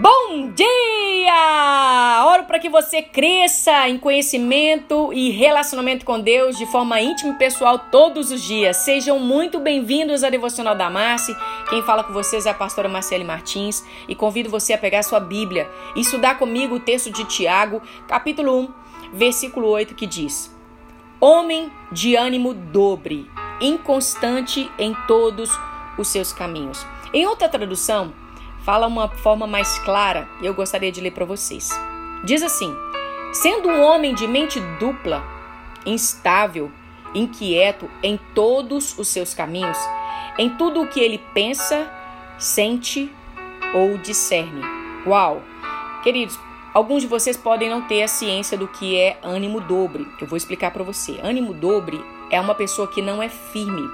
Bom dia! Oro para que você cresça em conhecimento e relacionamento com Deus de forma íntima e pessoal todos os dias. Sejam muito bem-vindos à Devocional da Marci. Quem fala com vocês é a pastora Marcele Martins e convido você a pegar sua Bíblia e estudar comigo o texto de Tiago, capítulo 1, versículo 8, que diz: Homem de ânimo dobre, inconstante em todos os seus caminhos. Em outra tradução, fala uma forma mais clara e eu gostaria de ler para vocês. Diz assim: sendo um homem de mente dupla, instável, inquieto em todos os seus caminhos, em tudo o que ele pensa, sente ou discerne. Uau! Queridos, alguns de vocês podem não ter a ciência do que é ânimo dobre. Eu vou explicar para você. Ânimo dobre é uma pessoa que não é firme,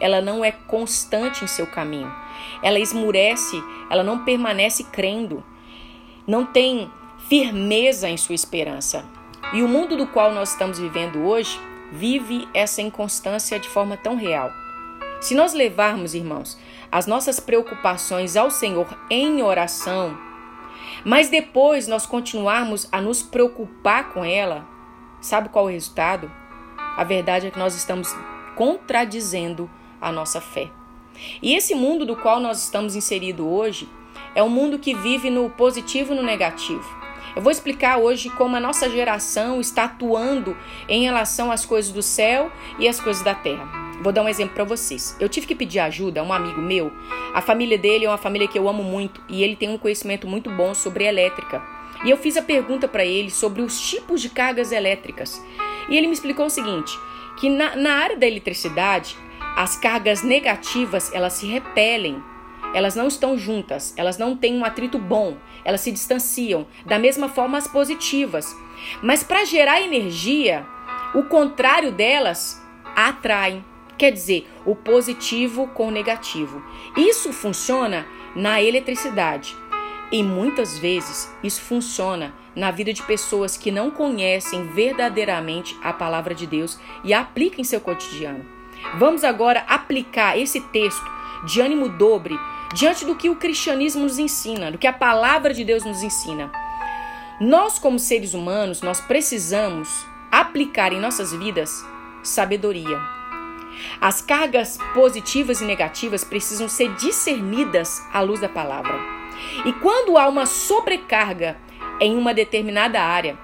ela não é constante em seu caminho. Ela esmurece, ela não permanece crendo, não tem firmeza em sua esperança. E o mundo do qual nós estamos vivendo hoje vive essa inconstância de forma tão real. Se nós levarmos, irmãos, as nossas preocupações ao Senhor em oração, mas depois nós continuarmos a nos preocupar com ela, sabe qual é o resultado? A verdade é que nós estamos contradizendo a nossa fé. E esse mundo do qual nós estamos inseridos hoje é um mundo que vive no positivo e no negativo. Eu vou explicar hoje como a nossa geração está atuando em relação às coisas do céu e às coisas da terra. Vou dar um exemplo para vocês. Eu tive que pedir ajuda a um amigo meu. A família dele é uma família que eu amo muito e ele tem um conhecimento muito bom sobre elétrica. E eu fiz a pergunta para ele sobre os tipos de cargas elétricas. E ele me explicou o seguinte: que na, na área da eletricidade as cargas negativas, elas se repelem. Elas não estão juntas, elas não têm um atrito bom, elas se distanciam. Da mesma forma as positivas. Mas para gerar energia, o contrário delas atraem. Quer dizer, o positivo com o negativo. Isso funciona na eletricidade. E muitas vezes isso funciona na vida de pessoas que não conhecem verdadeiramente a palavra de Deus e aplicam em seu cotidiano. Vamos agora aplicar esse texto de ânimo dobre diante do que o cristianismo nos ensina, do que a palavra de Deus nos ensina. Nós, como seres humanos, nós precisamos aplicar em nossas vidas sabedoria. As cargas positivas e negativas precisam ser discernidas à luz da palavra. E quando há uma sobrecarga em uma determinada área,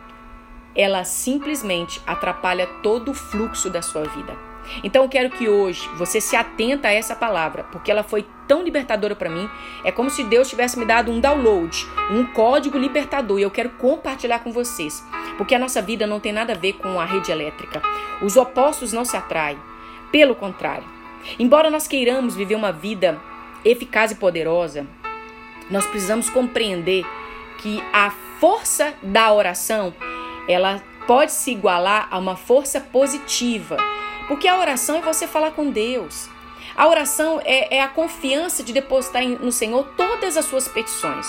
ela simplesmente atrapalha todo o fluxo da sua vida. Então eu quero que hoje você se atenta a essa palavra, porque ela foi tão libertadora para mim. É como se Deus tivesse me dado um download, um código libertador, e eu quero compartilhar com vocês. Porque a nossa vida não tem nada a ver com a rede elétrica. Os opostos não se atraem. Pelo contrário, embora nós queiramos viver uma vida eficaz e poderosa, nós precisamos compreender que a força da oração, ela pode se igualar a uma força positiva porque a oração é você falar com Deus. A oração é, é a confiança de depositar no Senhor todas as suas petições.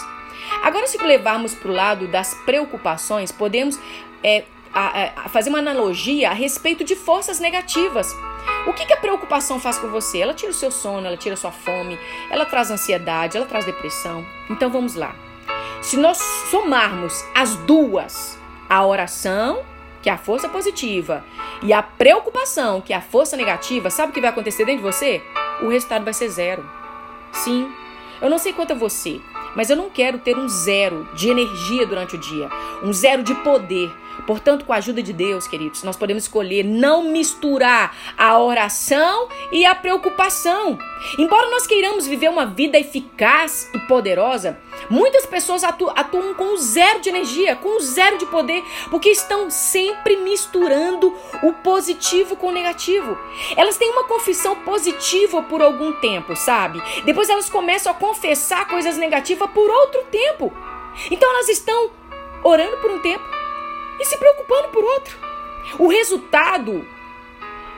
Agora, se levarmos para o lado das preocupações, podemos é, a, a fazer uma analogia a respeito de forças negativas. O que, que, a preocupação faz com você? Ela tira o seu sono, ela tira a sua fome, ela traz ansiedade, ela traz depressão. Então vamos lá. Se nós somarmos as duas, a oração que é a força positiva, e a preocupação, que é a força negativa, sabe o que vai acontecer dentro de você? O resultado vai ser zero. Sim. Eu não sei quanto a você, mas eu não quero ter um zero de energia durante o dia, um zero de poder, Portanto, com a ajuda de Deus, queridos, nós podemos escolher não misturar a oração e a preocupação. Embora nós queiramos viver uma vida eficaz e poderosa, muitas pessoas atu atuam com zero de energia, com zero de poder, porque estão sempre misturando o positivo com o negativo. Elas têm uma confissão positiva por algum tempo, sabe? Depois elas começam a confessar coisas negativas por outro tempo. Então elas estão orando por um tempo, e se preocupando por outro. O resultado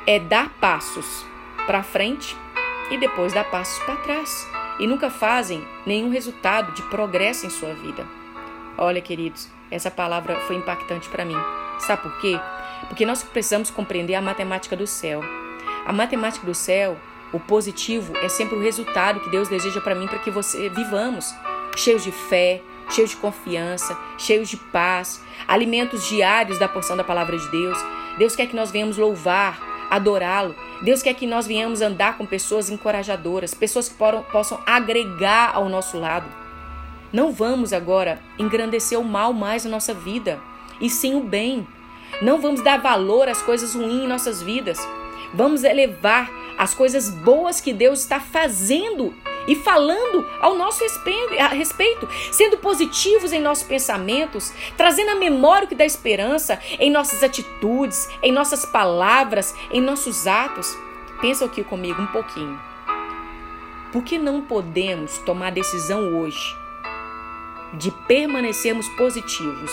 é dar passos para frente e depois dar passos para trás. E nunca fazem nenhum resultado de progresso em sua vida. Olha, queridos, essa palavra foi impactante para mim. Sabe por quê? Porque nós precisamos compreender a matemática do céu. A matemática do céu, o positivo, é sempre o resultado que Deus deseja para mim, para que você vivamos cheios de fé, cheios de confiança, cheios de paz, alimentos diários da porção da palavra de Deus. Deus quer que nós venhamos louvar, adorá-lo. Deus quer que nós venhamos andar com pessoas encorajadoras, pessoas que possam agregar ao nosso lado. Não vamos agora engrandecer o mal mais na nossa vida, e sim o bem. Não vamos dar valor às coisas ruins em nossas vidas. Vamos elevar as coisas boas que Deus está fazendo e falando ao nosso respeito, sendo positivos em nossos pensamentos, trazendo a memória que dá esperança em nossas atitudes, em nossas palavras, em nossos atos. Pensa aqui comigo um pouquinho. Por que não podemos tomar decisão hoje de permanecermos positivos,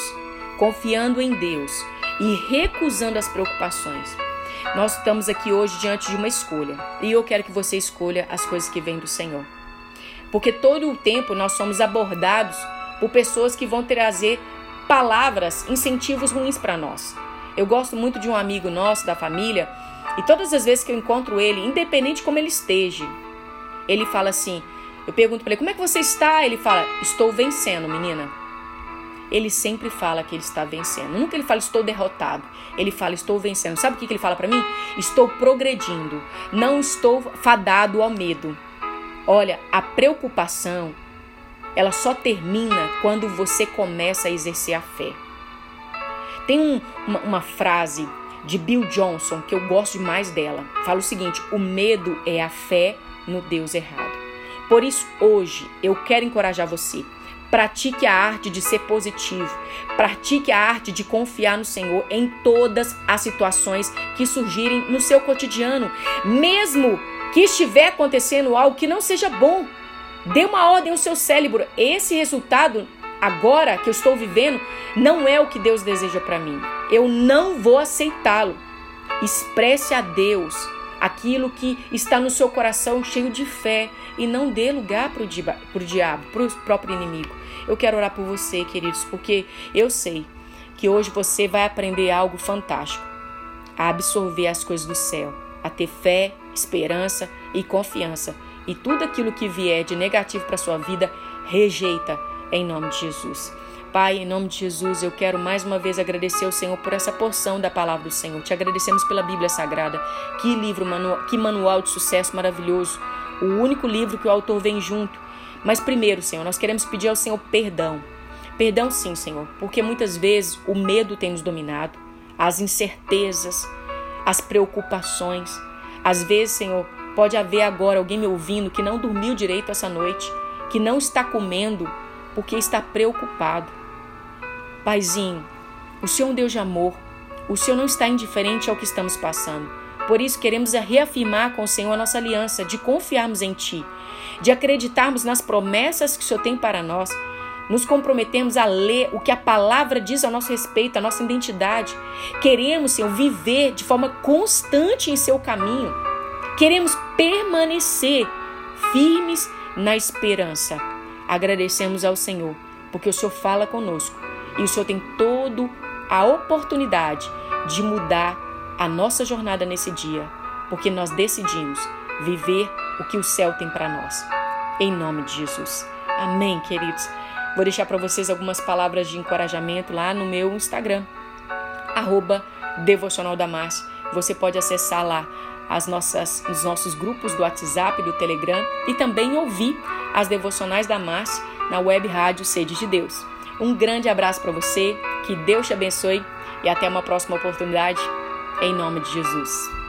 confiando em Deus e recusando as preocupações? Nós estamos aqui hoje diante de uma escolha e eu quero que você escolha as coisas que vêm do Senhor. Porque todo o tempo nós somos abordados por pessoas que vão trazer palavras, incentivos ruins para nós. Eu gosto muito de um amigo nosso da família e todas as vezes que eu encontro ele, independente como ele esteja, ele fala assim: eu pergunto para ele, como é que você está? Ele fala, estou vencendo, menina. Ele sempre fala que ele está vencendo. Nunca ele fala, estou derrotado. Ele fala, estou vencendo. Sabe o que ele fala para mim? Estou progredindo. Não estou fadado ao medo. Olha, a preocupação, ela só termina quando você começa a exercer a fé. Tem um, uma, uma frase de Bill Johnson que eu gosto demais dela. Fala o seguinte: o medo é a fé no Deus errado. Por isso, hoje, eu quero encorajar você. Pratique a arte de ser positivo. Pratique a arte de confiar no Senhor em todas as situações que surgirem no seu cotidiano, mesmo que estiver acontecendo algo que não seja bom. Dê uma ordem ao seu cérebro. Esse resultado agora que eu estou vivendo não é o que Deus deseja para mim. Eu não vou aceitá-lo. Expresse a Deus aquilo que está no seu coração cheio de fé e não dê lugar para o diabo, para o próprio inimigo. Eu quero orar por você, queridos, porque eu sei que hoje você vai aprender algo fantástico a absorver as coisas do céu a ter fé, esperança e confiança. E tudo aquilo que vier de negativo para sua vida, rejeita em nome de Jesus. Pai, em nome de Jesus, eu quero mais uma vez agradecer ao Senhor por essa porção da palavra do Senhor. Te agradecemos pela Bíblia Sagrada. Que livro, que manual de sucesso maravilhoso. O único livro que o autor vem junto. Mas primeiro, Senhor, nós queremos pedir ao Senhor perdão. Perdão sim, Senhor, porque muitas vezes o medo tem nos dominado, as incertezas, as preocupações. Às vezes, Senhor, pode haver agora alguém me ouvindo que não dormiu direito essa noite, que não está comendo porque está preocupado. Paizinho, o Senhor é um Deus de amor. O Senhor não está indiferente ao que estamos passando. Por isso, queremos reafirmar com o Senhor a nossa aliança de confiarmos em Ti, de acreditarmos nas promessas que o Senhor tem para nós nos comprometemos a ler o que a palavra diz a nosso respeito, a nossa identidade. Queremos, Senhor, viver de forma constante em seu caminho. Queremos permanecer firmes na esperança. Agradecemos ao Senhor, porque o Senhor fala conosco e o Senhor tem toda a oportunidade de mudar a nossa jornada nesse dia, porque nós decidimos viver o que o céu tem para nós. Em nome de Jesus. Amém, queridos. Vou deixar para vocês algumas palavras de encorajamento lá no meu Instagram, arroba. Você pode acessar lá as nossas, os nossos grupos do WhatsApp, do Telegram e também ouvir as devocionais da Márcia na web rádio Sede de Deus. Um grande abraço para você, que Deus te abençoe e até uma próxima oportunidade, em nome de Jesus.